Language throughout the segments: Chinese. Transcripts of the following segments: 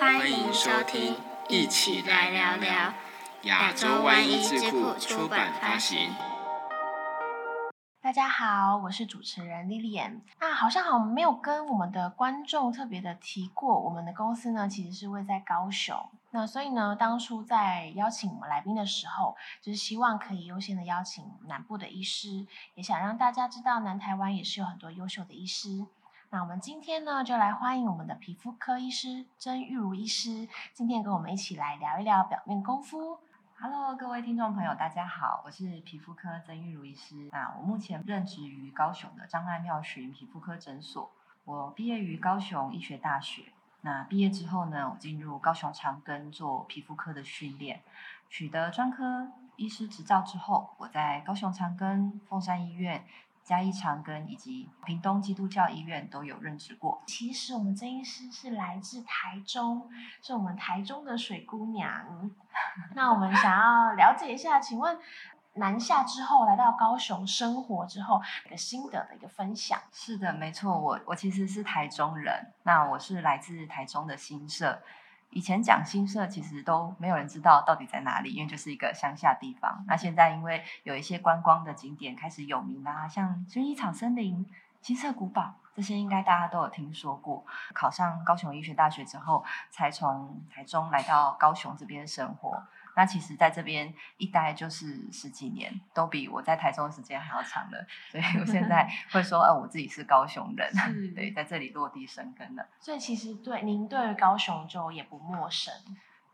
欢迎收听，一起来聊聊亚洲湾一智库出版发行。大家好，我是主持人 Lilian。那好像好没有跟我们的观众特别的提过，我们的公司呢其实是位在高雄。那所以呢，当初在邀请我们来宾的时候，就是希望可以优先的邀请南部的医师，也想让大家知道南台湾也是有很多优秀的医师。那我们今天呢，就来欢迎我们的皮肤科医师曾玉如医师，今天跟我们一起来聊一聊表面功夫。Hello，各位听众朋友，大家好，我是皮肤科曾玉如医师。那我目前任职于高雄的张爱妙寻皮肤科诊所。我毕业于高雄医学大学。那毕业之后呢，我进入高雄长庚做皮肤科的训练，取得专科医师执照之后，我在高雄长庚、凤山医院。嘉义长庚以及屏东基督教医院都有任职过。其实我们曾医师是来自台中，是我们台中的水姑娘。那我们想要了解一下，请问南下之后来到高雄生活之后一个心得的一个分享。是的，没错，我我其实是台中人，那我是来自台中的新社。以前讲新社，其实都没有人知道到底在哪里，因为就是一个乡下地方。那现在因为有一些观光的景点开始有名啦，像薰衣草森林、金色古堡这些，应该大家都有听说过。考上高雄医学大学之后，才从台中来到高雄这边生活。那其实，在这边一待就是十几年，都比我在台中的时间还要长了。所以我现在 会说，呃，我自己是高雄人，对，在这里落地生根了。所以其实对您对高雄就也不陌生。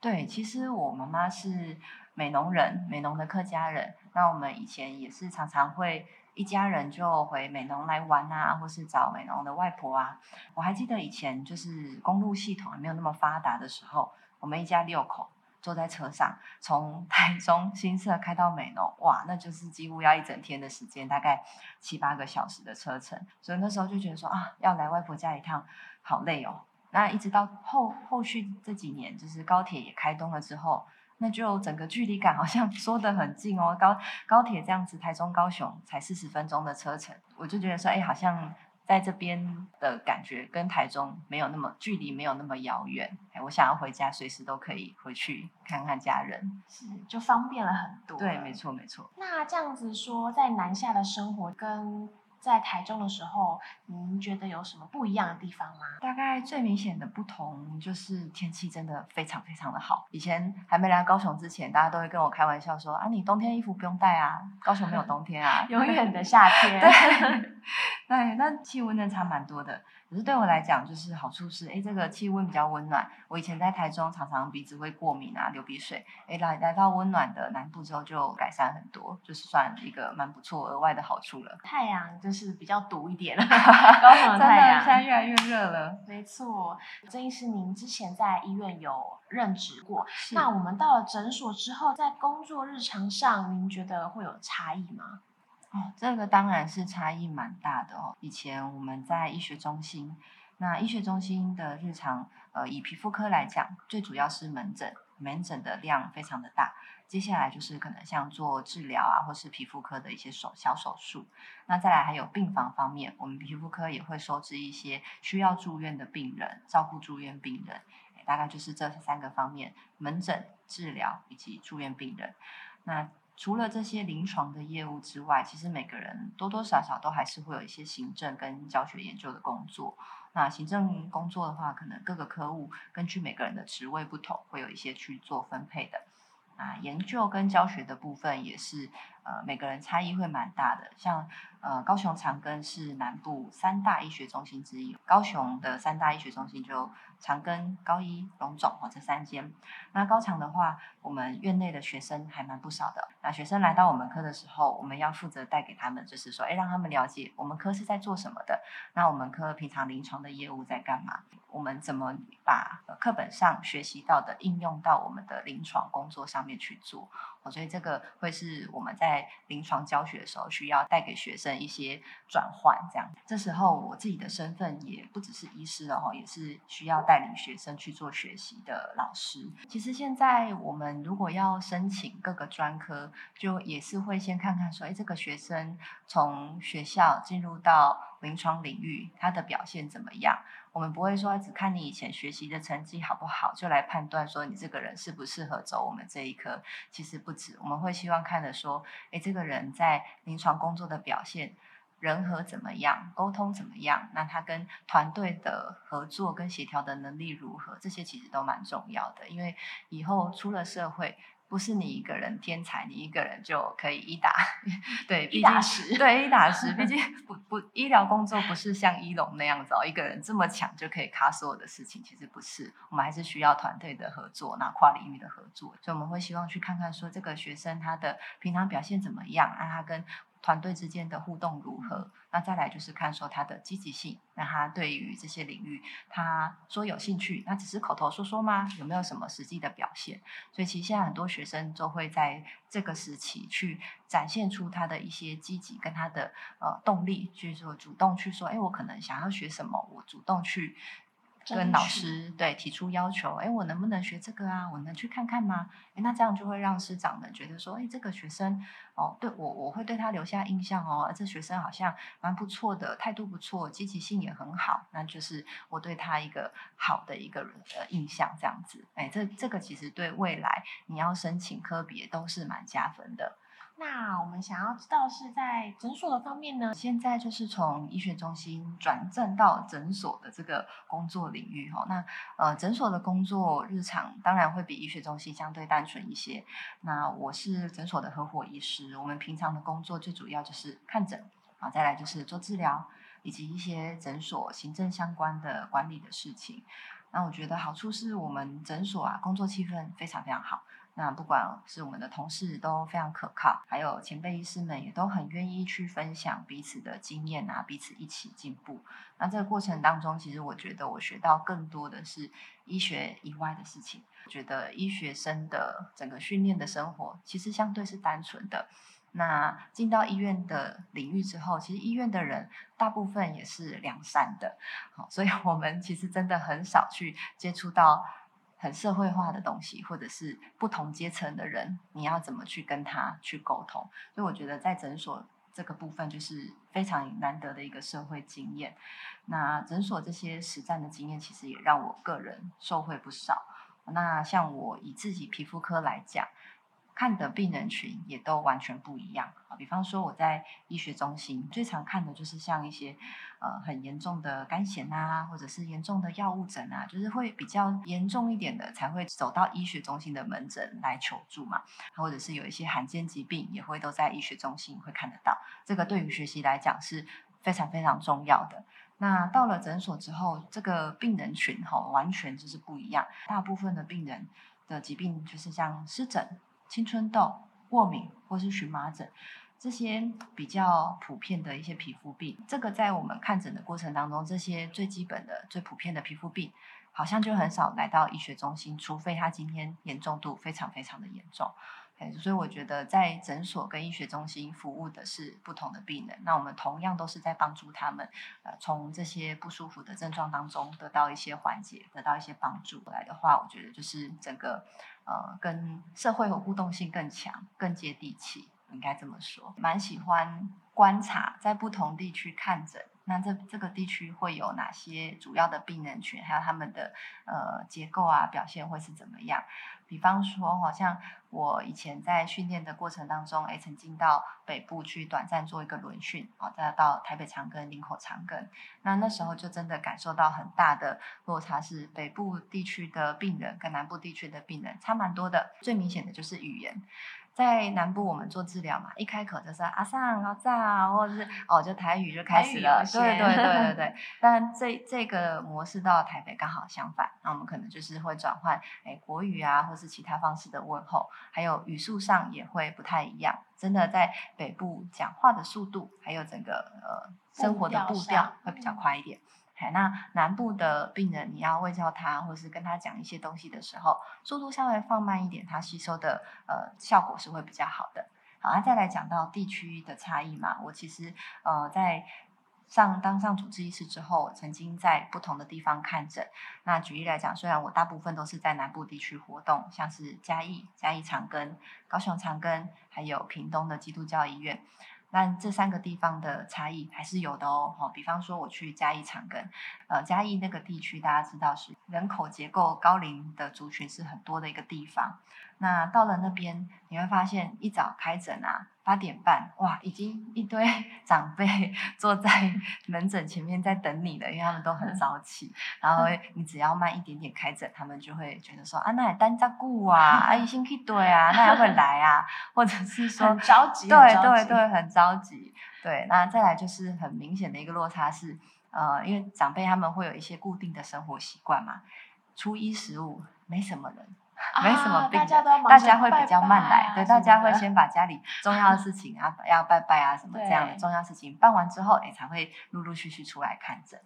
对，其实我妈妈是美农人，美农的客家人。那我们以前也是常常会一家人就回美农来玩啊，或是找美农的外婆啊。我还记得以前就是公路系统还没有那么发达的时候，我们一家六口。坐在车上，从台中新社开到美浓，哇，那就是几乎要一整天的时间，大概七八个小时的车程。所以那时候就觉得说啊，要来外婆家一趟，好累哦。那一直到后后续这几年，就是高铁也开通了之后，那就整个距离感好像 缩得很近哦。高高铁这样子，台中高雄才四十分钟的车程，我就觉得说，哎，好像。在这边的感觉跟台中没有那么距离，没有那么遥远。哎，我想要回家，随时都可以回去看看家人，是就方便了很多。对，没错，没错。那这样子说，在南下的生活跟。在台中的时候，您觉得有什么不一样的地方吗？大概最明显的不同就是天气真的非常非常的好。以前还没来高雄之前，大家都会跟我开玩笑说：“啊，你冬天衣服不用带啊，高雄没有冬天啊，永远的夏天。”对，对，那气温真的差蛮多的。可是对我来讲，就是好处是，哎，这个气温比较温暖。我以前在台中常常鼻子会过敏啊，流鼻水。哎，来来到温暖的南部之后，就改善很多，就是算一个蛮不错额外的好处了。太阳就是比较毒一点了，高雄的太阳现在越来越热了。没错，郑医师，您之前在医院有任职过，那我们到了诊所之后，在工作日常上，您觉得会有差异吗？哦，这个当然是差异蛮大的哦。以前我们在医学中心，那医学中心的日常，呃，以皮肤科来讲，最主要是门诊，门诊的量非常的大。接下来就是可能像做治疗啊，或是皮肤科的一些手小手术。那再来还有病房方面，我们皮肤科也会收治一些需要住院的病人，照顾住院病人。大概就是这三个方面：门诊、治疗以及住院病人。那除了这些临床的业务之外，其实每个人多多少少都还是会有一些行政跟教学研究的工作。那行政工作的话，可能各个科务根据每个人的职位不同，会有一些去做分配的。啊，研究跟教学的部分也是，呃，每个人差异会蛮大的。像呃，高雄长庚是南部三大医学中心之一，高雄的三大医学中心就长庚、高医、荣总哦这三间。那高长的话，我们院内的学生还蛮不少的。那学生来到我们科的时候，我们要负责带给他们，就是说，哎，让他们了解我们科是在做什么的。那我们科平常临床的业务在干嘛？我们怎么把课本上学习到的应用到我们的临床工作上面去做？所以这个会是我们在临床教学的时候需要带给学生一些转换。这样，这时候我自己的身份也不只是医师了哈，也是需要带领学生去做学习的老师。其实现在我们如果要申请各个专科，就也是会先看看说，哎，这个学生从学校进入到临床领域，他的表现怎么样？我们不会说只看你以前学习的成绩好不好，就来判断说你这个人适不适合走我们这一科。其实不止，我们会希望看的说，诶，这个人在临床工作的表现。人和怎么样，沟通怎么样？那他跟团队的合作跟协调的能力如何？这些其实都蛮重要的，因为以后出了社会，不是你一个人天才，你一个人就可以一打 对一打十，对一打十。毕竟不不，医疗工作不是像一龙那样子，一个人这么强就可以卡所有的事情，其实不是。我们还是需要团队的合作，那跨领域的合作。所以我们会希望去看看说，这个学生他的平常表现怎么样，啊他跟。团队之间的互动如何？那再来就是看说他的积极性，那他对于这些领域，他说有兴趣，那只是口头说说吗？有没有什么实际的表现？所以其实现在很多学生都会在这个时期去展现出他的一些积极跟他的呃动力，就是说主动去说，哎，我可能想要学什么，我主动去。跟老师对提出要求，哎，我能不能学这个啊？我能去看看吗？哎，那这样就会让师长们觉得说，哎，这个学生哦，对我我会对他留下印象哦，这学生好像蛮不错的，态度不错，积极性也很好，那就是我对他一个好的一个人的印象，这样子，哎，这这个其实对未来你要申请科别都是蛮加分的。那我们想要知道是在诊所的方面呢？现在就是从医学中心转正到诊所的这个工作领域哈。那呃，诊所的工作日常当然会比医学中心相对单纯一些。那我是诊所的合伙医师，我们平常的工作最主要就是看诊啊，再来就是做治疗，以及一些诊所行政相关的管理的事情。那我觉得好处是我们诊所啊，工作气氛非常非常好。那不管是我们的同事都非常可靠，还有前辈医师们也都很愿意去分享彼此的经验啊，彼此一起进步。那这个过程当中，其实我觉得我学到更多的是医学以外的事情。觉得医学生的整个训练的生活其实相对是单纯的。那进到医院的领域之后，其实医院的人大部分也是良善的，好，所以我们其实真的很少去接触到。很社会化的东西，或者是不同阶层的人，你要怎么去跟他去沟通？所以我觉得在诊所这个部分，就是非常难得的一个社会经验。那诊所这些实战的经验，其实也让我个人受惠不少。那像我以自己皮肤科来讲。看的病人群也都完全不一样啊，比方说我在医学中心最常看的就是像一些呃很严重的肝炎啊，或者是严重的药物疹啊，就是会比较严重一点的才会走到医学中心的门诊来求助嘛，或者是有一些罕见疾病也会都在医学中心会看得到，这个对于学习来讲是非常非常重要的。那到了诊所之后，这个病人群哈完全就是不一样，大部分的病人的疾病就是像湿疹。青春痘、过敏或是荨麻疹，这些比较普遍的一些皮肤病，这个在我们看诊的过程当中，这些最基本的、最普遍的皮肤病，好像就很少来到医学中心，除非他今天严重度非常非常的严重。所以我觉得在诊所跟医学中心服务的是不同的病人，那我们同样都是在帮助他们，呃，从这些不舒服的症状当中得到一些缓解，得到一些帮助。来的话，我觉得就是整个。呃，跟社会和互动性更强，更接地气，应该这么说。蛮喜欢观察在不同地区看诊，那这这个地区会有哪些主要的病人群，还有他们的呃结构啊，表现会是怎么样？比方说，好像我以前在训练的过程当中，哎，曾经到北部去短暂做一个轮训，哦，再到台北长庚、林口长庚，那那时候就真的感受到很大的落差，是北部地区的病人跟南部地区的病人差蛮多的，最明显的就是语言。在南部，我们做治疗嘛，一开口就是阿上阿炸，或者是哦，就台语就开始了。对对对对对。但这这个模式到台北刚好相反，那我们可能就是会转换哎国语啊，或是其他方式的问候，还有语速上也会不太一样。真的在北部讲话的速度，还有整个呃生活的步调会比较快一点。那南部的病人，你要喂教他，或是跟他讲一些东西的时候，速度稍微放慢一点，他吸收的呃效果是会比较好的。好，那再来讲到地区的差异嘛，我其实呃在上当上主治医师之后，曾经在不同的地方看诊。那举例来讲，虽然我大部分都是在南部地区活动，像是嘉义、嘉义长庚、高雄长庚，还有屏东的基督教医院。那这三个地方的差异还是有的哦。好，比方说我去嘉义长庚，呃，嘉义那个地区大家知道是人口结构高龄的族群是很多的一个地方。那到了那边，你会发现一早开诊啊，八点半，哇，已经一堆 长辈坐在 门诊前面在等你了，因为他们都很早起。然后你只要慢一点点开诊，他们就会觉得说啊，那也单照顾啊，阿姨先去对啊，那也会来啊，或者是说很着急，对对对，很着急。对，那再来就是很明显的一个落差是，呃，因为长辈他们会有一些固定的生活习惯嘛，初一十五没什么人。没什么病，大家会比较慢来，对，大家会先把家里 重要的事情啊，要拜拜啊什么这样的重要事情办完之后，哎，才会陆陆续续出来看诊。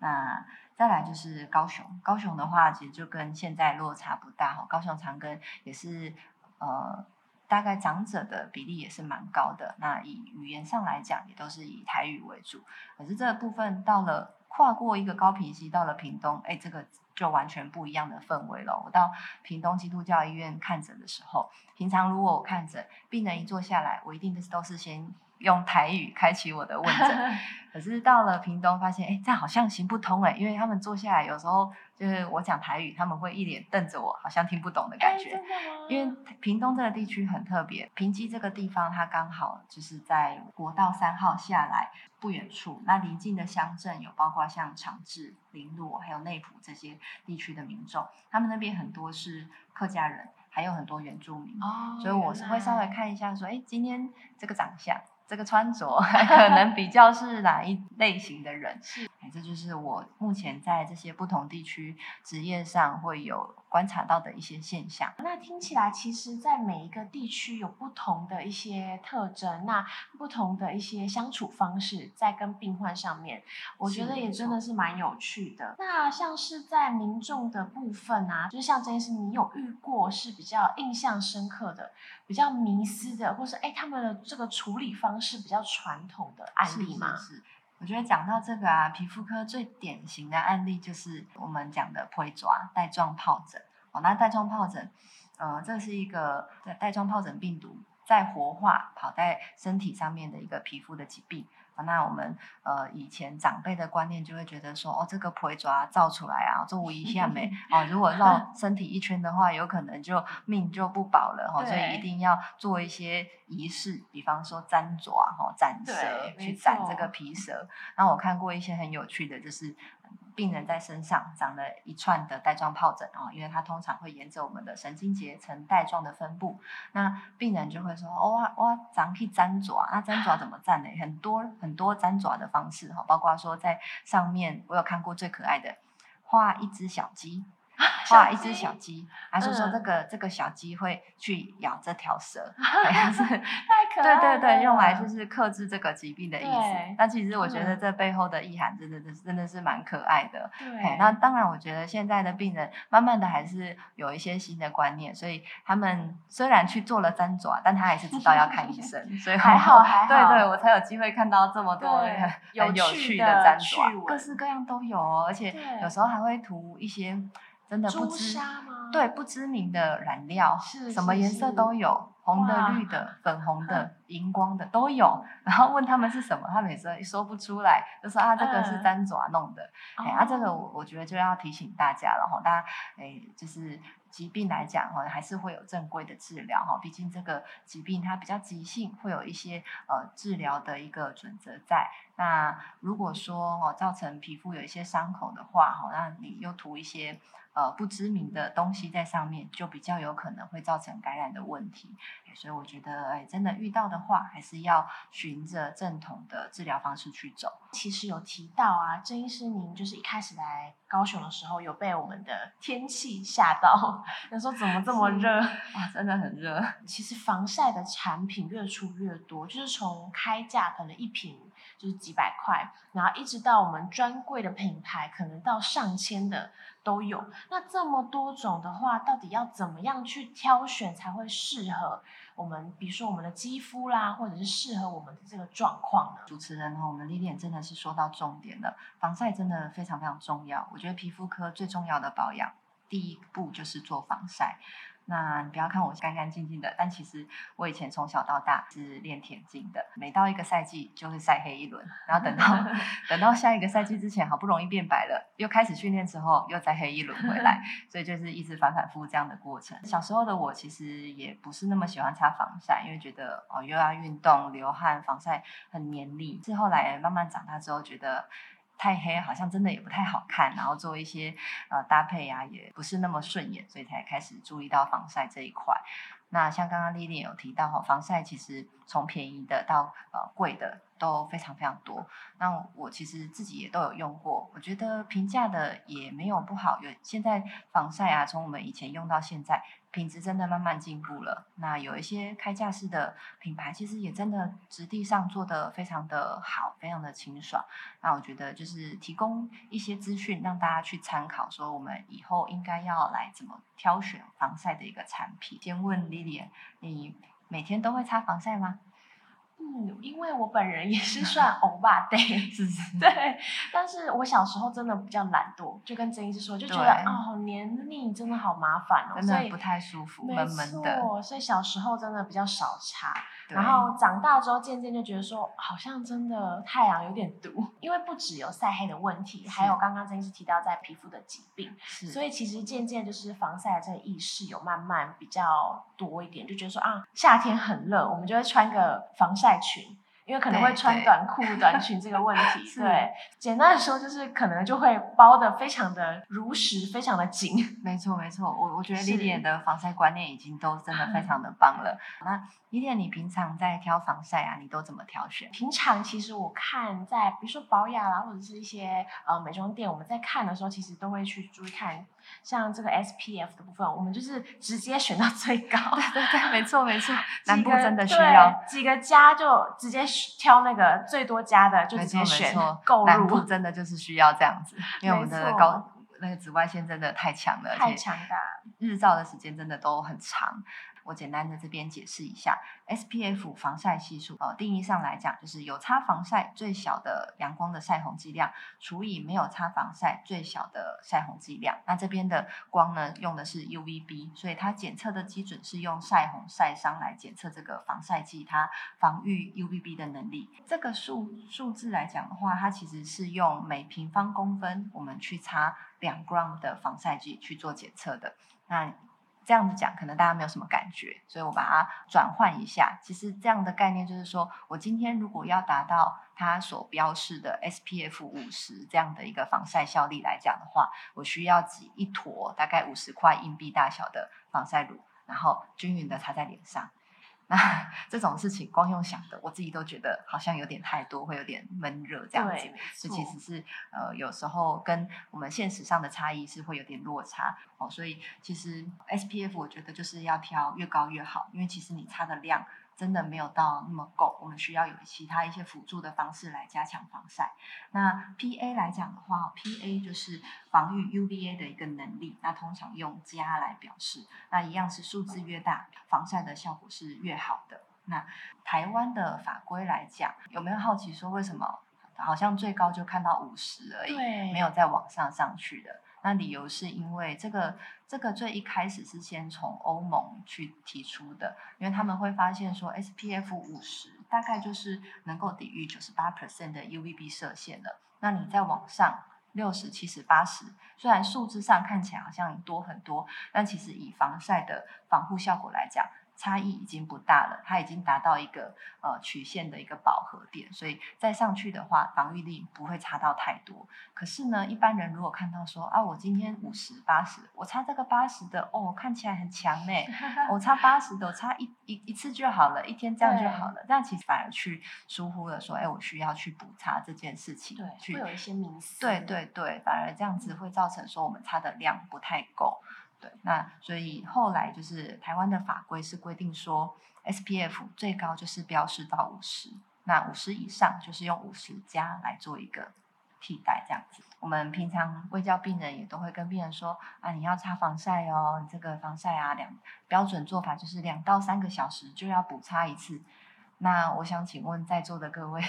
那再来就是高雄，高雄的话其实就跟现在落差不大哈，高雄长庚也是呃，大概长者的比例也是蛮高的。那以语言上来讲，也都是以台语为主。可是这个部分到了跨过一个高平溪，到了屏东，哎，这个。就完全不一样的氛围了。我到屏东基督教医院看诊的时候，平常如果我看诊，病人一坐下来，我一定都是先用台语开启我的问诊。可是到了屏东，发现哎，这样好像行不通哎，因为他们坐下来，有时候就是我讲台语，他们会一脸瞪着我，好像听不懂的感觉。因为屏东这个地区很特别，平基这个地方，它刚好就是在国道三号下来不远处，那邻近的乡镇有包括像长治、林洛还有内埔这些地区的民众，他们那边很多是客家人，还有很多原住民，所以我是会稍微看一下，说哎，今天这个长相。这个穿着 可能比较是哪一类型的人？是，这就是我目前在这些不同地区职业上会有观察到的一些现象。那听起来，其实，在每一个地区有不同的一些特征，那不同的一些相处方式，在跟病患上面，我觉得也真的是蛮有趣的。那像是在民众的部分啊，就是像这件事，你有遇过是比较印象深刻的、比较迷思的，或是哎他们的这个处理方？式比较传统的案例吗？是，我觉得讲到这个啊，皮肤科最典型的案例就是我们讲的灰爪带状疱疹。哦，那带状疱疹，呃，这是一个带状疱疹病毒在活化跑在身体上面的一个皮肤的疾病。那我们呃以前长辈的观念就会觉得说，哦，这个皮爪造出来啊，做一下没啊，如果绕身体一圈的话，有可能就命就不保了哈，所以一定要做一些仪式，比方说粘爪哈，斩蛇去斩这个皮蛇。那我看过一些很有趣的，就是。病人在身上长了一串的带状疱疹啊，因为它通常会沿着我们的神经节呈带状的分布。那病人就会说：“哇哇，长可以粘爪，那粘爪怎么粘呢？很多很多粘爪的方式哈，包括说在上面，我有看过最可爱的，画一只小鸡。”画一只小鸡，还是说这个这个小鸡会去咬这条蛇？太可爱对对对，用来就是克制这个疾病的意思。但其实我觉得这背后的意涵，真的真真的是蛮可爱的。对，那当然，我觉得现在的病人慢慢的还是有一些新的观念，所以他们虽然去做了粘爪，但他还是知道要看医生。所以还好还好，对对，我才有机会看到这么多很有趣的粘爪，各式各样都有哦，而且有时候还会涂一些。真的不知对不知名的染料，什么颜色都有，红的、绿的、粉红的、荧光的都有。然后问他们是什么，他们也说说不出来，就说啊，这个是粘爪弄的。哎，啊，这个我我觉得就要提醒大家了哈，大家哎，就是疾病来讲哈，还是会有正规的治疗哈，毕竟这个疾病它比较急性，会有一些呃治疗的一个准则在。那如果说哦造成皮肤有一些伤口的话哈，那你又涂一些。呃，不知名的东西在上面，就比较有可能会造成感染的问题。所以我觉得，哎，真的遇到的话，还是要循着正统的治疗方式去走。其实有提到啊，郑医师，您就是一开始来高雄的时候，有被我们的天气吓到，有时候怎么这么热啊？真的很热。其实防晒的产品越出越多，就是从开价可能一瓶就是几百块，然后一直到我们专柜的品牌，可能到上千的。都有，那这么多种的话，到底要怎么样去挑选才会适合我们？比如说我们的肌肤啦，或者是适合我们的这个状况呢？主持人和我们丽丽真的是说到重点了，防晒真的非常非常重要。我觉得皮肤科最重要的保养，第一步就是做防晒。那你不要看我干干净净的，但其实我以前从小到大是练田径的，每到一个赛季就会晒黑一轮，然后等到 等到下一个赛季之前，好不容易变白了，又开始训练之后又再黑一轮回来，所以就是一直反反复复这样的过程。小时候的我其实也不是那么喜欢擦防晒，因为觉得哦又要运动流汗，防晒很黏腻。是后来慢慢长大之后，觉得。太黑好像真的也不太好看，然后做一些呃搭配呀，也不是那么顺眼，所以才开始注意到防晒这一块。那像刚刚丽丽有提到哈，防晒其实从便宜的到呃贵的都非常非常多。那我其实自己也都有用过，我觉得平价的也没有不好。有现在防晒啊，从我们以前用到现在。品质真的慢慢进步了。那有一些开架式的品牌，其实也真的质地上做的非常的好，非常的清爽。那我觉得就是提供一些资讯，让大家去参考，说我们以后应该要来怎么挑选防晒的一个产品。先问 Lily，你每天都会擦防晒吗？嗯，因为我本人也是算欧巴 day，是是，对。但是我小时候真的比较懒惰，就跟曾医师说，就觉得哦，黏腻真的好麻烦哦，真的不太舒服，闷闷的。所以小时候真的比较少擦。然后长大之后，渐渐就觉得说，好像真的太阳有点毒，因为不只有晒黑的问题，还有刚刚曾医师提到在皮肤的疾病，所以其实渐渐就是防晒的这个意识有慢慢比较多一点，就觉得说啊，夏天很热，我们就会穿个防晒群。因为可能会穿短裤、短裙这个问题，对，简单的说就是可能就会包的非常的如实，非常的紧。没错，没错，我我觉得丽丽的防晒观念已经都真的非常的棒了。那丽丽，你平常在挑防晒啊，你都怎么挑选？平常其实我看在比如说保养啦，或者是一些呃美妆店，我们在看的时候，其实都会去注意看。像这个 SPF 的部分，我们就是直接选到最高。对对对，没错没错。南部真的需要几个加就直接挑那个最多加的，就直接选购入。南部真的就是需要这样子，因为我们的高那个紫外线真的太强了，太强大，日照的时间真的都很长。我简单的这边解释一下，SPF 防晒系数，呃，定义上来讲，就是有擦防晒最小的阳光的晒红剂量除以没有擦防晒最小的晒红剂量。那这边的光呢，用的是 UVB，所以它检测的基准是用晒红晒伤来检测这个防晒剂它防御 UVB 的能力。这个数数字来讲的话，它其实是用每平方公分我们去擦两 gram 的防晒剂去做检测的。那这样子讲，可能大家没有什么感觉，所以我把它转换一下。其实这样的概念就是说，我今天如果要达到它所标示的 SPF 五十这样的一个防晒效力来讲的话，我需要挤一坨大概五十块硬币大小的防晒乳，然后均匀的擦在脸上。那 这种事情光用想的，我自己都觉得好像有点太多，会有点闷热这样子。这其实是呃有时候跟我们现实上的差异是会有点落差哦。所以其实 SPF 我觉得就是要挑越高越好，因为其实你擦的量。真的没有到那么够，我们需要有其他一些辅助的方式来加强防晒。那 PA 来讲的话，PA 就是防御 UVA 的一个能力，那通常用加来表示。那一样是数字越大，防晒的效果是越好的。那台湾的法规来讲，有没有好奇说为什么好像最高就看到五十而已，没有再往上上去的？那理由是因为这个这个最一开始是先从欧盟去提出的，因为他们会发现说 SPF 五十大概就是能够抵御九十八 percent 的 UVB 射线了。那你再往上六十、七十、八十，虽然数字上看起来好像多很多，但其实以防晒的防护效果来讲。差异已经不大了，它已经达到一个呃曲线的一个饱和点，所以再上去的话，防御力不会差到太多。可是呢，一般人如果看到说啊，我今天五十八十，我差这个八十的哦，看起来很强呢，我差八十的，我差一一一次就好了，一天这样就好了，但其实反而去疏忽了说，哎，我需要去补差这件事情，对，会有一些迷思，对对对，反而这样子会造成说我们差的量不太够。那所以后来就是台湾的法规是规定说，SPF 最高就是标示到五十，那五十以上就是用五十加来做一个替代这样子。我们平常微教病人也都会跟病人说，啊，你要擦防晒哦，你这个防晒啊，两标准做法就是两到三个小时就要补擦一次。那我想请问在座的各位，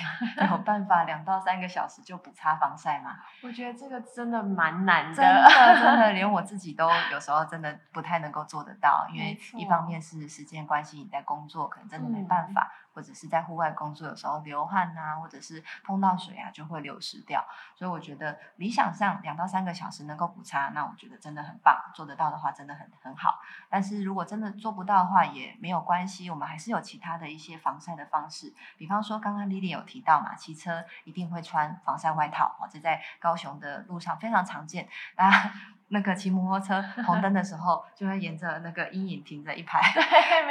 有办法两到三个小时就不擦防晒吗？我觉得这个真的蛮难的，真的真的，连我自己都有时候真的不太能够做得到，因为一方面是时间关系，你在工作可能真的没办法，或者是在户外工作，有时候流汗啊，或者是碰到水啊，就会流失掉。所以我觉得理想上两到三个小时能够补擦，那我觉得真的很棒，做得到的话真的很很好。但是如果真的做不到的话，也没有关系，我们还是有其他的一些防晒的。方式，比方说刚刚 Lily 有提到嘛，骑车一定会穿防晒外套，这在高雄的路上非常常见。大家那个骑摩托车 红灯的时候，就会沿着那个阴影停着一排，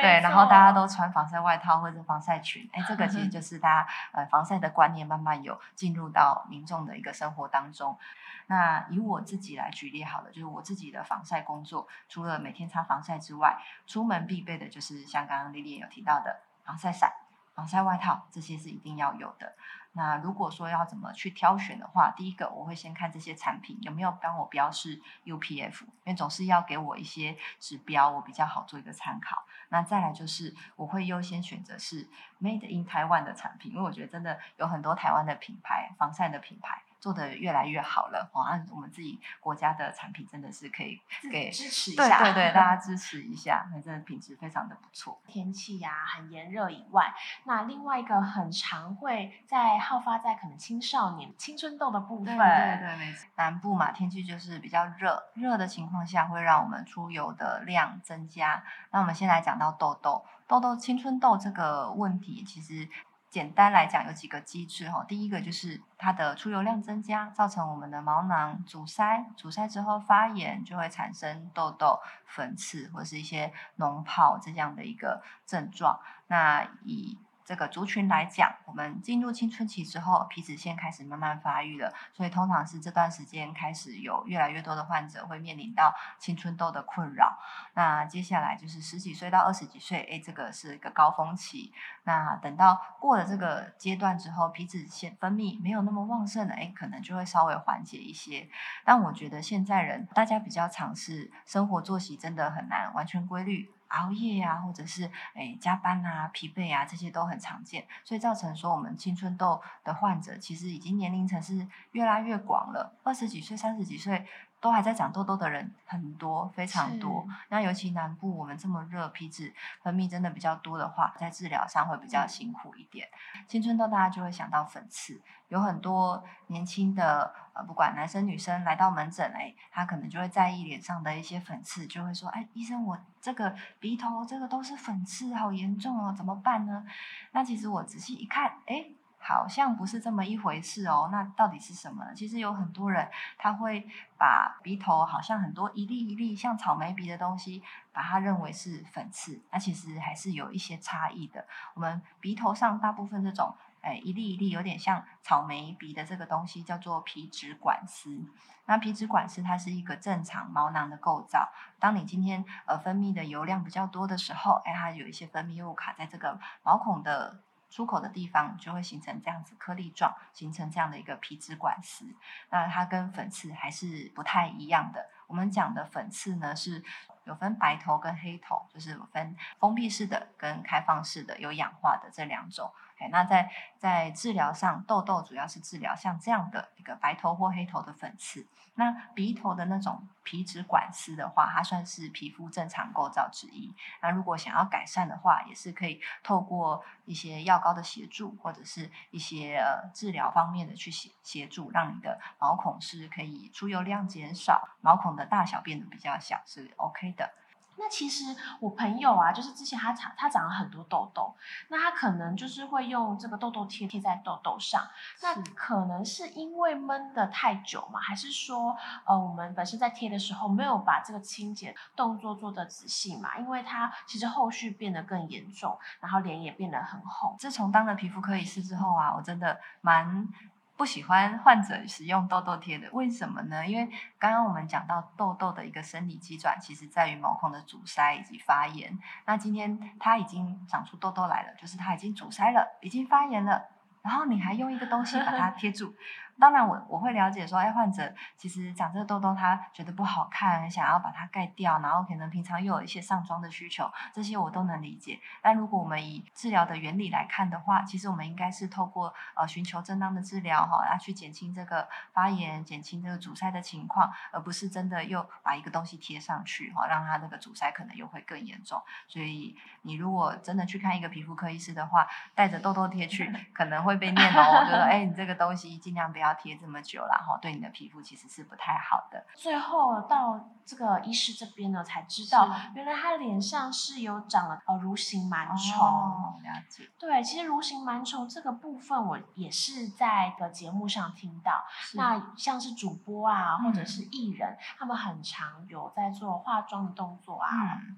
对，然后大家都穿防晒外套或者防晒裙，哎，这个其实 就是大家呃防晒的观念慢慢有进入到民众的一个生活当中。那以我自己来举例好了，就是我自己的防晒工作，除了每天擦防晒之外，出门必备的就是像刚刚 Lily 有提到的防晒伞。防晒外套这些是一定要有的。那如果说要怎么去挑选的话，第一个我会先看这些产品有没有帮我标示 UPF，因为总是要给我一些指标，我比较好做一个参考。那再来就是我会优先选择是 Made in Taiwan 的产品，因为我觉得真的有很多台湾的品牌防晒的品牌。做的越来越好了，哦，按我们自己国家的产品真的是可以给支持一下，对对对，大家 支持一下，那真的品质非常的不错。天气呀很炎热以外，那另外一个很常会在好发在可能青少年青春痘的部分，对对没错。南部嘛，天气就是比较热，热的情况下会让我们出油的量增加。那我们先来讲到痘痘，痘痘青春痘这个问题，其实。简单来讲，有几个机制哈。第一个就是它的出油量增加，造成我们的毛囊阻塞，阻塞之后发炎，就会产生痘痘、粉刺或是一些脓泡这样的一个症状。那以这个族群来讲，我们进入青春期之后，皮脂腺开始慢慢发育了，所以通常是这段时间开始有越来越多的患者会面临到青春痘的困扰。那接下来就是十几岁到二十几岁，哎，这个是一个高峰期。那等到过了这个阶段之后，皮脂腺分泌没有那么旺盛了，哎，可能就会稍微缓解一些。但我觉得现在人大家比较尝试生活作息真的很难完全规律。熬夜呀，或者是诶加班啊、疲惫啊，这些都很常见，所以造成说我们青春痘的患者其实已经年龄层是越来越广了，二十几岁、三十几岁。都还在长痘痘的人很多，非常多。那尤其南部我们这么热，皮脂分泌真的比较多的话，在治疗上会比较辛苦一点。青春痘大家就会想到粉刺，有很多年轻的呃，不管男生女生来到门诊，哎，他可能就会在意脸上的一些粉刺，就会说，哎，医生，我这个鼻头这个都是粉刺，好严重哦，怎么办呢？那其实我仔细一看，哎。好像不是这么一回事哦，那到底是什么？其实有很多人他会把鼻头好像很多一粒一粒像草莓鼻的东西，把它认为是粉刺，那其实还是有一些差异的。我们鼻头上大部分这种，哎，一粒一粒有点像草莓鼻的这个东西叫做皮脂管丝。那皮脂管丝它是一个正常毛囊的构造。当你今天呃分泌的油量比较多的时候，哎，它有一些分泌物卡在这个毛孔的。出口的地方就会形成这样子颗粒状，形成这样的一个皮脂管丝。那它跟粉刺还是不太一样的。我们讲的粉刺呢，是有分白头跟黑头，就是分封闭式的跟开放式的，有氧化的这两种。哎，那在在治疗上，痘痘主要是治疗像这样的一个白头或黑头的粉刺。那鼻头的那种皮脂管丝的话，它算是皮肤正常构造之一。那如果想要改善的话，也是可以透过一些药膏的协助，或者是一些呃治疗方面的去协协助，让你的毛孔是可以出油量减少，毛孔的大小变得比较小，是 OK 的。那其实我朋友啊，就是之前他长他长了很多痘痘，那他可能就是会用这个痘痘贴贴在痘痘上。那可能是因为闷的太久嘛，还是说呃我们本身在贴的时候没有把这个清洁动作做的仔细嘛？因为它其实后续变得更严重，然后脸也变得很红。自从当了皮肤科医师之后啊，我真的蛮。不喜欢患者使用痘痘贴的，为什么呢？因为刚刚我们讲到痘痘的一个生理机转，其实在于毛孔的阻塞以及发炎。那今天它已经长出痘痘来了，就是它已经阻塞了，已经发炎了，然后你还用一个东西把它贴住，当然我我会了解说，哎，患者其实长这个痘痘，他觉得不好看，想要把它盖掉，然后可能平常又有一些上妆的需求，这些我都能理解。但如果我们以治疗的原理来看的话，其实我们应该是透过呃寻求正当的治疗哈，要去减轻这个发炎、减轻这个阻塞的情况，而不是真的又把一个东西贴上去哈，让它那个阻塞可能又会更严重。所以你如果真的去看一个皮肤科医师的话，带着痘痘贴去，可能会被念哦，就说哎，你这个东西尽量不要贴这么久了哈，对你的皮肤其实是不太好的。最后到这个医师这边呢，才知道原来他脸上是有长了呃蠕形螨虫。哦，了解。对，其实蠕形螨虫这个部分，我也是在个节目上听到。那像是主播啊，或者是艺人，他们很常有在做化妆的动作啊，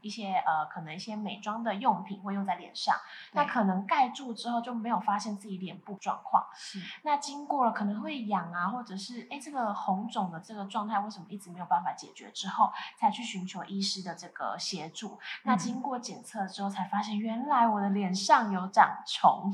一些呃，可能一些美妆的用品会用在脸上，那可能盖住之后就没有发现自己脸部状况。是。那经过了可能会痒啊，或者是哎这个红肿的这个状态为什么一直没有办法解决之后，才去寻求医师的这个协助。那经过检测之后，才发现原来我的脸上有长虫。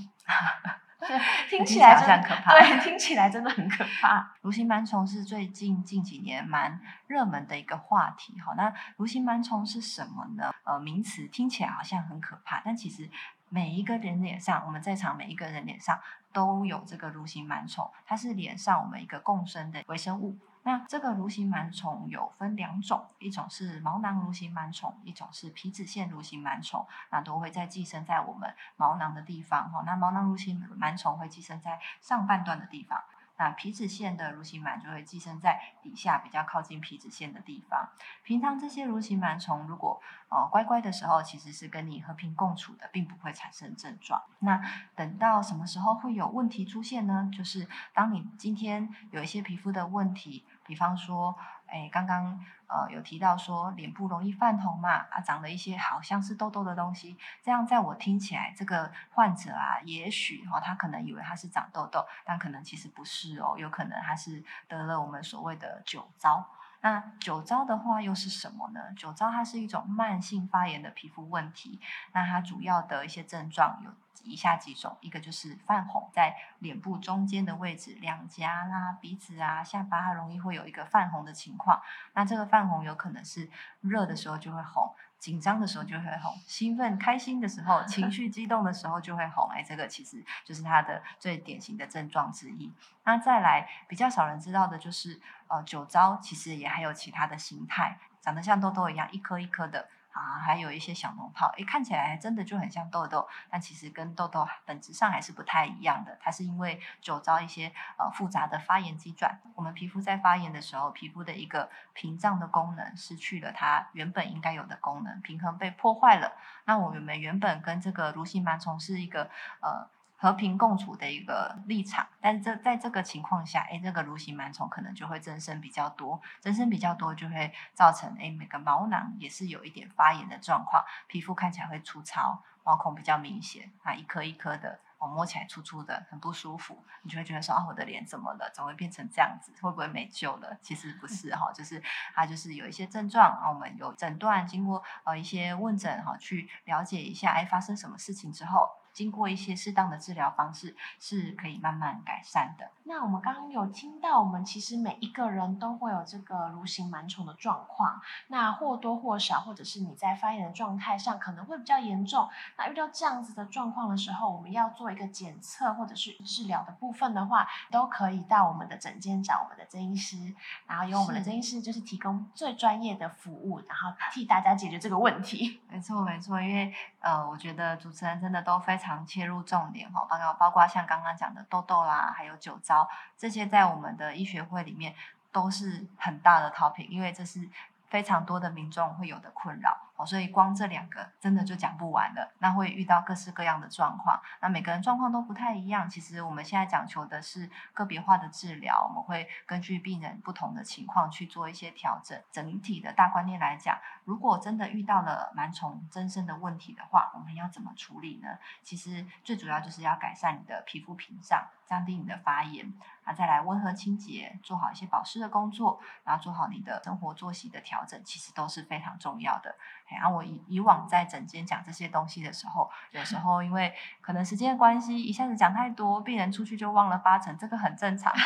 听起来真可怕，对，听起来真的很可怕。蠕形螨虫是最近近几年蛮热门的一个话题。好，那蠕形螨虫是什么呢？呃，名词听起来好像很可怕，但其实每一个人脸上，我们在场每一个人脸上都有这个蠕形螨虫，它是脸上我们一个共生的微生物。那这个蠕形螨虫有分两种，一种是毛囊蠕形螨虫，一种是皮脂腺蠕形螨虫，那都会在寄生在我们毛囊的地方哈。那毛囊蠕形螨虫会寄生在上半段的地方。那皮脂腺的蠕形螨就会寄生在底下比较靠近皮脂腺的地方。平常这些蠕形螨虫如果呃乖乖的时候，其实是跟你和平共处的，并不会产生症状。那等到什么时候会有问题出现呢？就是当你今天有一些皮肤的问题，比方说。哎，刚刚呃有提到说脸部容易泛红嘛，啊长了一些好像是痘痘的东西，这样在我听起来，这个患者啊，也许哦他可能以为他是长痘痘，但可能其实不是哦，有可能他是得了我们所谓的酒糟。那酒糟的话又是什么呢？酒糟它是一种慢性发炎的皮肤问题，那它主要的一些症状有。以下几种，一个就是泛红，在脸部中间的位置，两颊啦、鼻子啊、下巴，它容易会有一个泛红的情况。那这个泛红有可能是热的时候就会红，紧张的时候就会红，兴奋、开心的时候、情绪激动的时候就会红。哎，这个其实就是它的最典型的症状之一。那再来，比较少人知道的就是，呃，酒糟其实也还有其他的形态，长得像痘痘一样，一颗一颗的。啊，还有一些小脓泡，诶，看起来真的就很像痘痘，但其实跟痘痘本质上还是不太一样的。它是因为酒糟一些呃复杂的发炎机转，我们皮肤在发炎的时候，皮肤的一个屏障的功能失去了它原本应该有的功能，平衡被破坏了。那我们原本跟这个蠕形螨虫是一个呃。和平共处的一个立场，但是这在这个情况下，哎，这个蠕形螨虫可能就会增生比较多，增生比较多就会造成哎每个毛囊也是有一点发炎的状况，皮肤看起来会粗糙，毛孔比较明显啊，一颗一颗的，我摸起来粗粗的，很不舒服，你就会觉得说啊，我的脸怎么了？怎么会变成这样子？会不会没救了？其实不是哈，就是它就是有一些症状啊，我们有诊断，经过呃一些问诊哈，去了解一下，哎，发生什么事情之后。经过一些适当的治疗方式，是可以慢慢改善的。那我们刚刚有听到，我们其实每一个人都会有这个蠕形螨虫的状况，那或多或少，或者是你在发炎的状态上可能会比较严重。那遇到这样子的状况的时候，我们要做一个检测或者是治疗的部分的话，都可以到我们的诊间找我们的曾医师，然后由我们的曾医师就是提供最专业的服务，然后替大家解决这个问题。没错，没错，因为呃，我觉得主持人真的都非常。常切入重点哈，包括包括像刚刚讲的痘痘啦，还有酒糟这些，在我们的医学会里面都是很大的 topic，因为这是非常多的民众会有的困扰。所以光这两个真的就讲不完了，那会遇到各式各样的状况，那每个人状况都不太一样。其实我们现在讲求的是个别化的治疗，我们会根据病人不同的情况去做一些调整。整体的大观念来讲，如果真的遇到了螨虫增生的问题的话，我们要怎么处理呢？其实最主要就是要改善你的皮肤屏障，降低你的发炎，啊，再来温和清洁，做好一些保湿的工作，然后做好你的生活作息的调整，其实都是非常重要的。然后我以以往在诊间讲这些东西的时候，有时 候因为可能时间的关系，一下子讲太多，病人出去就忘了八成，这个很正常。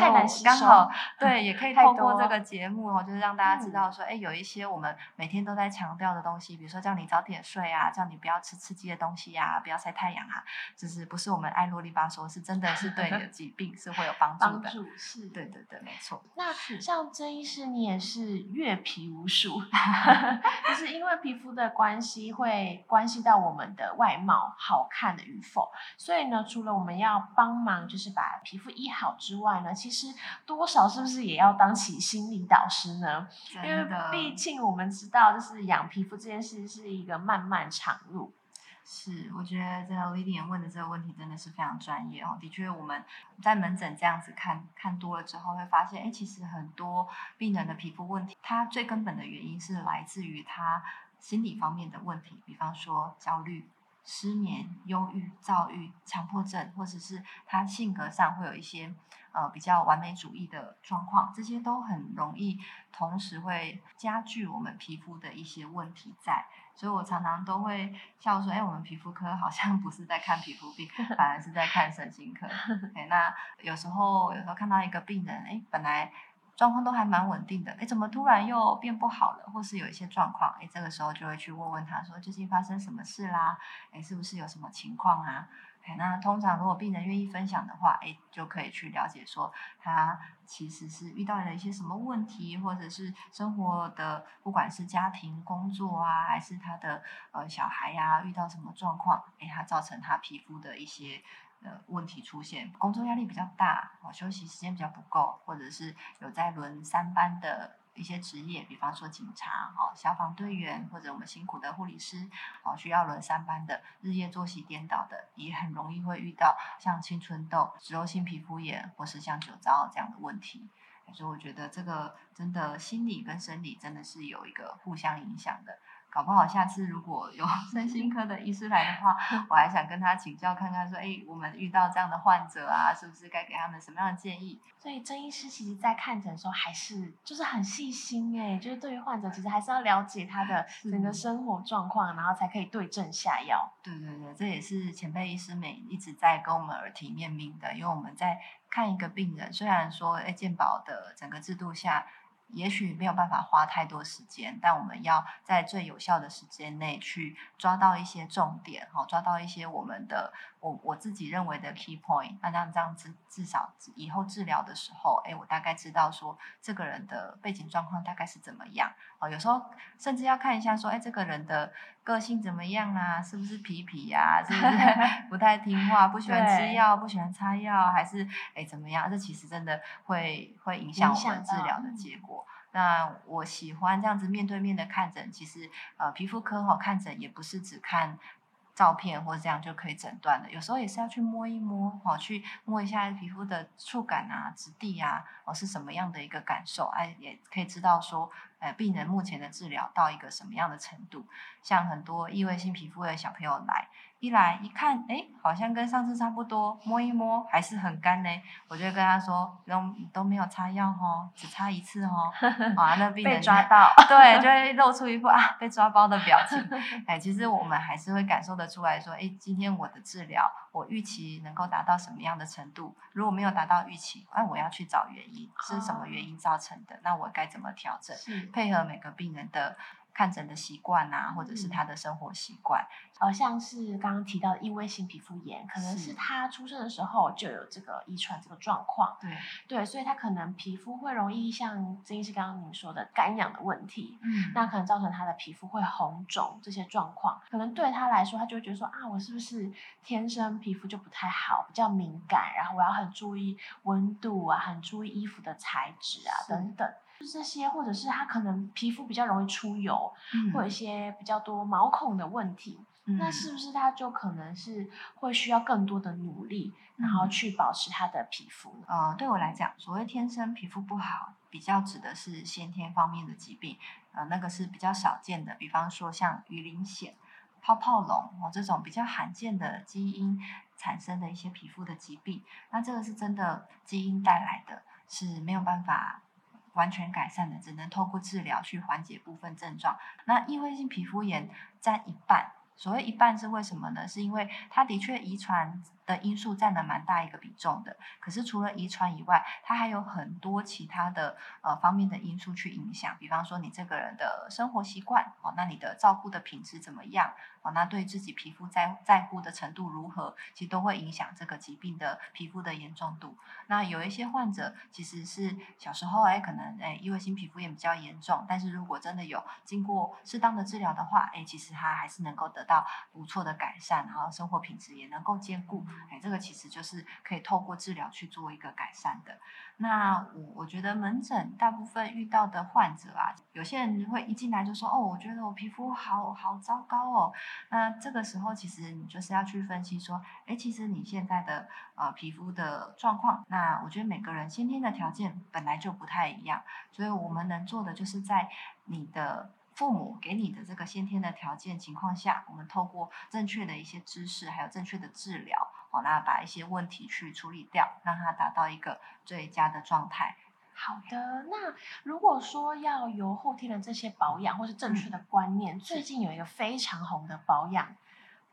太难吸收刚好 对，也可以太透过这个节目哦，就是让大家知嗯道说，哎、有一些我们每天都在强调的东西，比如说叫你早点睡啊，叫你不要吃刺激的东西啊，不要晒太阳啊，就是不是我们爱啰里吧嗦，是真的是对你的疾病是会有帮助帮的。助是。对对对，没错。那像曾医师，你也是阅皮无数，就是因为皮肤的关系，会关系到我们的外貌好看的与否。所以呢，除了我们要帮忙，就是把皮肤医好之外呢，其实多少是不是也要当起心理导师呢？因为毕竟我们知道，就是养皮肤这件事是一个漫漫长路。是，我觉得这个 Lilian 问的这个问题真的是非常专业哦。的确，我们在门诊这样子看看多了之后，会发现，哎，其实很多病人的皮肤问题，它最根本的原因是来自于他心理方面的问题，比方说焦虑、失眠、忧郁、躁郁、强迫症，或者是他性格上会有一些呃比较完美主义的状况，这些都很容易同时会加剧我们皮肤的一些问题在。所以我常常都会笑说，哎，我们皮肤科好像不是在看皮肤病，反而是在看神经科。哎，那有时候有时候看到一个病人，哎，本来状况都还蛮稳定的，哎，怎么突然又变不好了，或是有一些状况，哎，这个时候就会去问问他说，最近发生什么事啦？哎，是不是有什么情况啊？那通常如果病人愿意分享的话，哎，就可以去了解说他其实是遇到了一些什么问题，或者是生活的不管是家庭、工作啊，还是他的呃小孩呀、遇到什么状况，哎，他造成他皮肤的一些。呃，问题出现，工作压力比较大，哦，休息时间比较不够，或者是有在轮三班的一些职业，比方说警察、哦，消防队员，或者我们辛苦的护理师，哦，需要轮三班的，日夜作息颠倒的，也很容易会遇到像青春痘、脂漏性皮肤炎，或是像酒糟这样的问题。所以我觉得这个真的心理跟生理真的是有一个互相影响的。搞不好下次如果有 身心科的医师来的话，我还想跟他请教看看，说，哎，我们遇到这样的患者啊，是不是该给他们什么样的建议？所以曾医师其实在看诊的时候，还是就是很细心哎，就是对于患者，其实还是要了解他的整个生活状况，然后才可以对症下药。对对对，这也是前辈医师们一直在跟我们耳提面命的，因为我们在看一个病人，虽然说，哎，健保的整个制度下。也许没有办法花太多时间，但我们要在最有效的时间内去抓到一些重点，哈，抓到一些我们的我我自己认为的 key point，那这样这样至至少以后治疗的时候，哎，我大概知道说这个人的背景状况大概是怎么样，哦，有时候甚至要看一下说，哎，这个人的个性怎么样啊，是不是皮皮呀、是不是 不太听话，不喜欢吃药，不喜欢擦药，还是哎怎么样？这其实真的会会影响我们治疗的嗯结果。那我喜欢这样子面对面的看诊，其实呃，皮肤科哈、看诊也不是只看照片或者这样就可以诊断的，有时候也是要去摸一摸，哦，去摸一下皮肤的触感啊、质地啊，哦是什么样的一个感受，哎，也可以知道说，呃，病人目前的治疗到一个什么样的程度。像很多异位性皮肤的小朋友来，一来一看，哎，好像跟上次差不多，摸一摸还是很干呢。我就跟他说，都都没有擦药哦，只擦一次哦。啊，那病人被抓到，对，就 会露出一副啊被抓包的表情。哎，其实我们还是会感受得出来说，哎，今天我的治疗，我预期能够达到什么样的程度？如果没有达到预期，那、我要去找原因，是什么原因造成的？那我该怎么调整？配合每个病人的看诊的习惯啊，或者是嗯。他的生活习惯。呃，像是刚刚提到的异位性皮肤炎，可能是是。他出生的时候就有这个遗传这个状况，对，对，所以他可能皮肤会容易像曾医师刚刚您说的干痒的问题，嗯。那可能造成他的皮肤会红肿这些状况，可能对他来说，他就会觉得说啊，我是不是天生皮肤就不太好，比较敏感，然后我要很注意温度啊，很注意衣服的材质啊等等。就是这些，或者是他可能皮肤比较容易出油，嗯或者一些比较多毛孔的问题，那嗯是不是他就可能是会需要更多的努力，然后嗯去保持他的皮肤呢？呃，对我来讲，所谓天生皮肤不好，比较指的是先天方面的疾病，呃，那个是比较少见的，比方说像鱼鳞癣、泡泡龙哦这种比较罕见的基因产生的一些皮肤的疾病，那这个是真的基因带来的，是没有办法。完全改善的，只能透过治疗去缓解部分症状。那异位性皮肤炎占一半。所谓一半是为什么呢？是因为它的确遗传的因素占了蛮大一个比重的。可是除了遗传以外，它还有很多其他的呃方面的因素去影响。比方说你这个人的生活习惯哦，那你的照顾的品质怎么样哦？那对自己皮肤在在乎的程度如何，其实都会影响这个疾病的皮肤的严重度。那有一些患者其实是小时候哎，可能哎异位性皮肤炎比较严重，但是如果真的有经过适当的治疗的话，哎，其实他还是能够得。到不错的改善，然后生活品质也能够兼顾，哎，这个其实就是可以透过治疗去做一个改善的。那我我觉得门诊大部分遇到的患者啊，有些人会一进来就说：“哦，我觉得我皮肤好好糟糕哦。”那这个时候其实你就是要去分析说：“哎，其实你现在的呃皮肤的状况，那我觉得每个人先天的条件本来就不太一样，所以我们能做的就是在你的。”父母给你的这个先天的条件情况下，我们透过正确的一些知识，还有正确的治疗，好，那把一些问题去处理掉，让它达到一个最佳的状态。好的，那如果说要由后天的这些保养，或是正确的观念，最近有一个非常红的保养。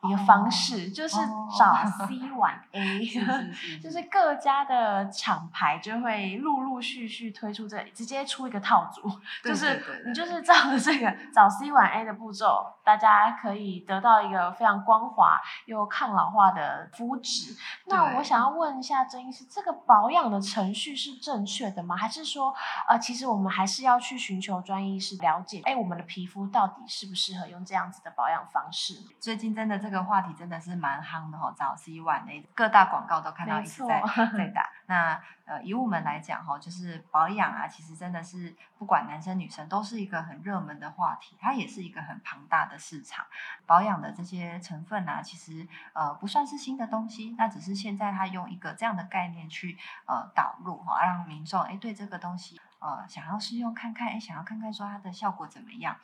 一个方式就是找 C 晚 A，就是各家的厂牌就会陆陆续续推出这，直接出一个套组，就是你就是照着这个找 C 晚 A 的步骤，大家可以得到一个非常光滑又抗老化的肤质。那我想要问一下曾医师，这个保养的程序是正确的吗？还是说，呃，其实我们还是要去寻求专业医师了解，哎，我们的皮肤到底适不适合用这样子的保养方式？最近真的。这个话题真的是蛮夯的哈，早 C 晚 A 各大广告都看到一直在在打。那呃，以我们来讲哈，就是保养啊，其实真的是不管男生女生都是一个很热门的话题，它也是一个很庞大的市场。保养的这些成分啊，其实呃不算是新的东西，那只是现在它用一个这样的概念去呃导入哈，让民众哎对这个东西。呃，想要试用看看，哎，想要看看说它的效果怎么样？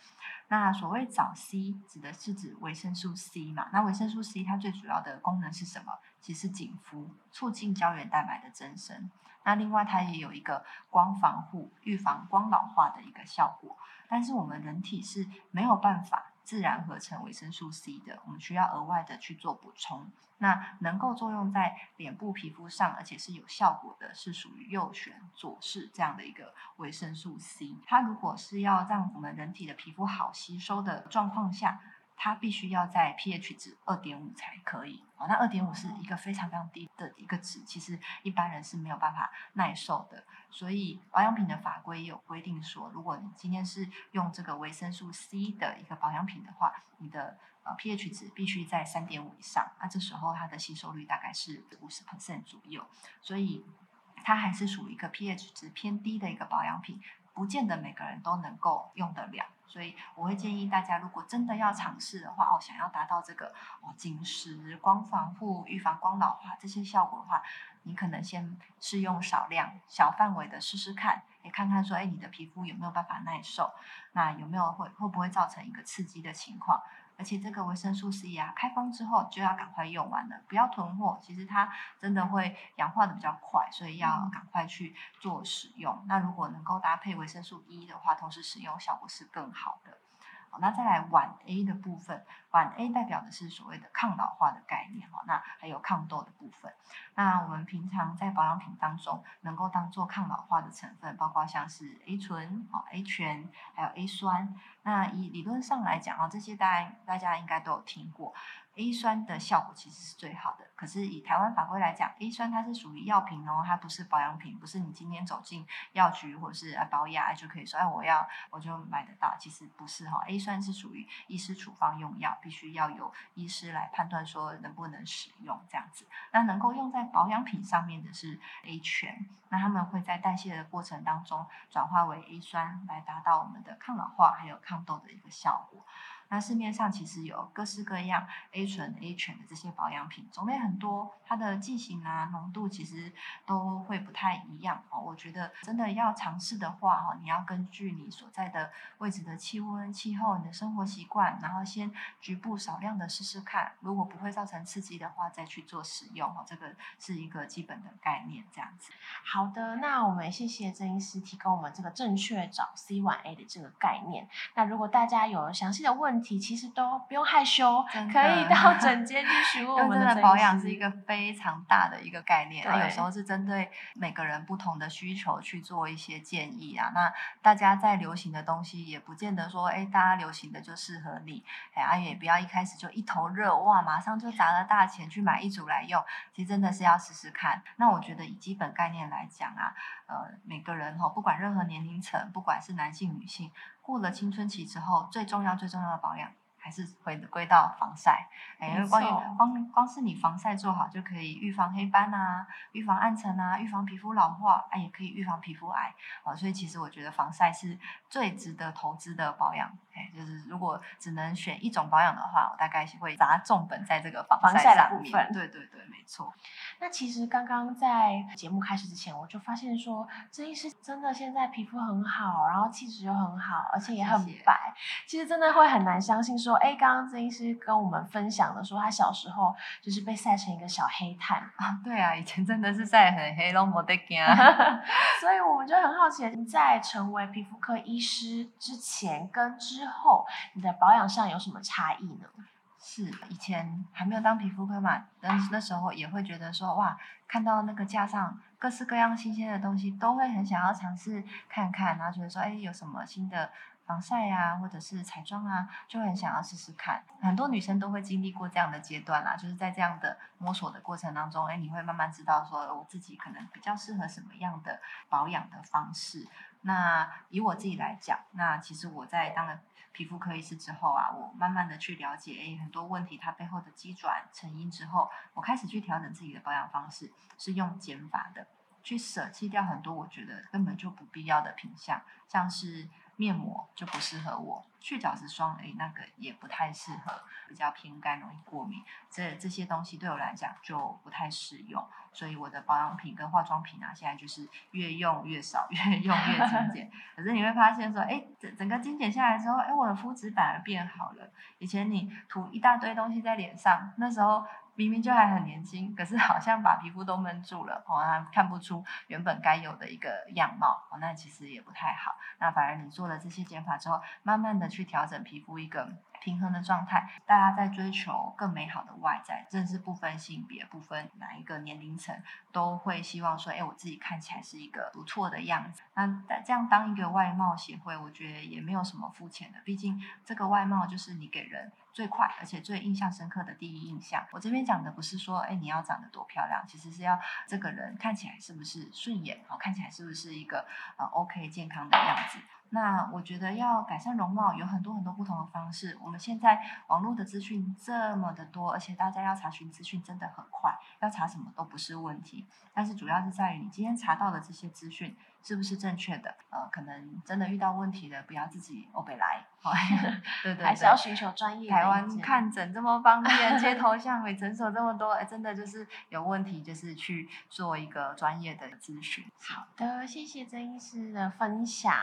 那所谓早 C 指的是指维生素 C 嘛？那维生素 C 它最主要的功能是什么？其实紧肤，促进胶原蛋白的增生。那另外它也有一个光防护、预防光老化的一个效果。但是我们人体是没有办法。自然合成维生素 C 的，我们需要额外的去做补充。那能够作用在脸部皮肤上，而且是有效果的，是属于右旋左视这样的一个维生素 C。它如果是要让我们人体的皮肤好吸收的状况下。它必须要在 pH 值二点五才可以哦，那二点五是一个非常非常低的一个值，其实一般人是没有办法耐受的。所以保养品的法规也有规定说，如果你今天是用这个维生素 C 的一个保养品的话，你的呃 pH 值必须在三点五以上，那这时候它的吸收率大概是五十 percent 左右，所以它还是属于一个 pH 值偏低的一个保养品。不见得每个人都能够用得了，所以我会建议大家，如果真的要尝试的话，哦，想要达到这个哦紧实、光防护、预防光老化这些效果的话，你可能先试用少量、小范围的试试看，也看看说，哎，你的皮肤有没有办法耐受，那有没有会会不会造成一个刺激的情况。而且这个维生素 C 啊，开封之后就要赶快用完了，不要囤货。其实它真的会氧化的比较快，所以要赶快去做使用。那如果能够搭配维生素 E 的话，同时使用效果是更好的。那再来晚 A 的部分，晚 A 代表的是所谓的抗老化的概念哈。那还有抗痘的部分。那我们平常在保养品当中能够当做抗老化的成分，包括像是 A 醇、哦 A 醛，还有 A 酸。那以理论上来讲啊，这些大家大家应该都有听过。A 酸的效果其实是最好的，可是以台湾法规来讲，A 酸它是属于药品哦，它不是保养品，不是你今天走进药局或者是啊保养就可以说哎我要我就买得到，其实不是哈，A 酸是属于医师处方用药，必须要有医师来判断说能不能使用这样子。那能够用在保养品上面的是 A 醛，那他们会在代谢的过程当中转化为 A 酸，来达到我们的抗老化还有抗痘的一个效果。那市面上其实有各式各样 A 醇、A 醛的这些保养品，种类很多，它的剂型啊、浓度其实都会不太一样哦。我觉得真的要尝试的话，哈，你要根据你所在的位置的气温、气候、你的生活习惯，然后先局部少量的试试看，如果不会造成刺激的话，再去做使用哦。这个是一个基本的概念，这样子。好的，那我们谢谢郑医师提供我们这个正确找 C 晚 A 的这个概念。那如果大家有详细的问题，其实都不用害羞，可以到整间去询问 我们的保养是一个非常大的一个概念，那有时候是针对每个人不同的需求去做一些建议啊。那大家在流行的东西也不见得说，哎，大家流行的就适合你，哎，也不要一开始就一头热哇，马上就砸了大钱去买一组来用。其实真的是要试试看。那我觉得以基本概念来讲啊，呃，每个人哈，不管任何年龄层，不管是男性女性，过了青春期之后，最重要最重要的保养。还是回归到防晒，哎，因为关于光光是你防晒做好就可以预防黑斑啊，预防暗沉啊，预防皮肤老化，哎，也可以预防皮肤癌哦。所以其实我觉得防晒是最值得投资的保养，哎，就是如果只能选一种保养的话，我大概会砸重本在这个防晒上面。对对对，没错。那其实刚刚在节目开始之前，我就发现说，郑医师真的现在皮肤很好，然后气质又很好，而且也很白。其实真的会很难相信说。哎，刚刚曾医师跟我们分享的说，他小时候就是被晒成一个小黑炭啊。对啊，以前真的是晒很黑，都没得惊。所以我们就很好奇，你在成为皮肤科医师之前跟之后，你的保养上有什么差异呢？是以前还没有当皮肤科嘛，但是那时候也会觉得说，哇，看到那个架上各式各样新鲜的东西，都会很想要尝试看看，然后觉得说，哎，有什么新的。防晒啊，或者是彩妆啊，就很想要试试看。很多女生都会经历过这样的阶段啦，就是在这样的摸索的过程当中，哎，你会慢慢知道说，我自己可能比较适合什么样的保养的方式。那以我自己来讲，那其实我在当了皮肤科医师之后啊，我慢慢的去了解，哎，很多问题它背后的机转成因之后，我开始去调整自己的保养方式，是用减法的，去舍弃掉很多我觉得根本就不必要的品相，像是。面膜就不适合我，去角质霜诶，那个也不太适合，比较偏干，容易过敏。这这些东西对我来讲就不太适用，所以我的保养品跟化妆品啊，现在就是越用越少，越用越精简。可是你会发现说，哎，整整个精简下来之后，哎，我的肤质反而变好了。以前你涂一大堆东西在脸上，那时候。明明就还很年轻，可是好像把皮肤都闷住了，哦，看不出原本该有的一个样貌，哦，那其实也不太好。那反而你做了这些减法之后，慢慢的去调整皮肤一个。平衡的状态，大家在追求更美好的外在，甚至不分性别、不分哪一个年龄层，都会希望说，哎，我自己看起来是一个不错的样子。那这样当一个外貌协会，我觉得也没有什么肤浅的，毕竟这个外貌就是你给人最快而且最印象深刻的第一印象。我这边讲的不是说，哎，你要长得多漂亮，其实是要这个人看起来是不是顺眼，哦，看起来是不是一个呃 OK 健康的样子。那我觉得要改善容貌有很多很多不同的方式。我们现在网络的资讯这么的多，而且大家要查询资讯真的很快，要查什么都不是问题。但是主要是在于你今天查到的这些资讯。是不是正确的？呃，可能真的遇到问题的，不要自己欧北来，对对，还是要寻求专业。台湾看诊这么方便，街 头巷尾诊所这么多，哎，真的就是有问题，就是去做一个专业的咨询。好的，谢谢曾医师的分享。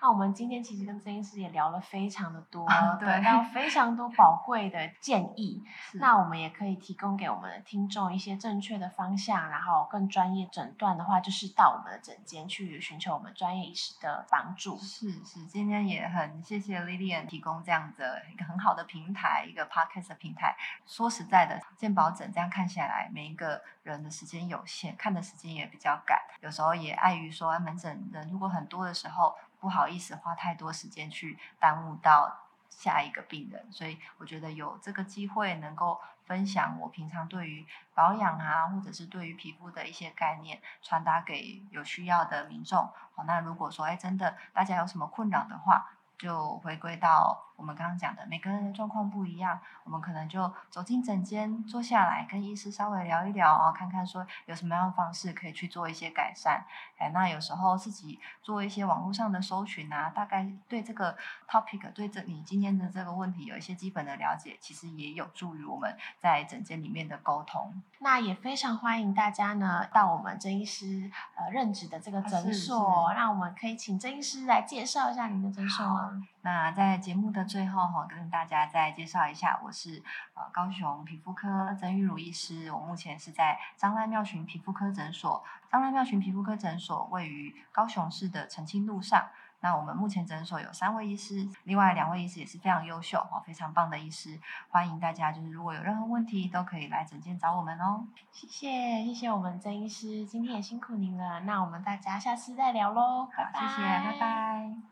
那我们今天其实跟曾医师也聊了非常的多，得到 非常多宝贵的建议。那我们也可以提供给我们的听众一些正确的方向，然后更专业诊断的话，就是到我们的诊间去。寻求我们专业医师的帮助。是是，今天也很谢谢提供这样的一个很好的平台，一个 Podcast 的平台。说实在的，健保诊这样看下来，每一个人的时间有限，看的时间也比较赶，有时候也碍于说门诊人如果很多的时候，不好意思花太多时间去耽误到。下一个病人，所以我觉得有这个机会能够分享我平常对于保养啊，或者是对于皮肤的一些概念，传达给有需要的民众。好，那如果说哎真的大家有什么困扰的话，就回归到。我们刚刚讲的，每个人的状况不一样，我们可能就走进诊间，坐下来跟医师稍微聊一聊哦，看看说有什么样的方式可以去做一些改善。哎，那有时候自己做一些网络上的搜寻啊，大概对这个 topic，对这你今天的这个问题有一些基本的了解，其实也有助于我们在诊间里面的沟通。那也非常欢迎大家呢到我们郑医师呃任职的这个诊所，让我们可以请郑医师来介绍一下您的诊所吗？那在节目的最后哈，跟大家再介绍一下，我是呃高雄皮肤科曾玉茹医师，我目前是在张赖妙群皮肤科诊所。张赖妙群皮肤科诊所位于高雄市的澄清路上。那我们目前诊所有三位医师，另外两位医师也是非常优秀哦，非常棒的医师。欢迎大家，就是如果有任何问题，都可以来诊间找我们哦。谢谢，谢谢我们曾医师，今天也辛苦您了。那我们大家下次再聊喽，拜拜，谢谢，拜拜。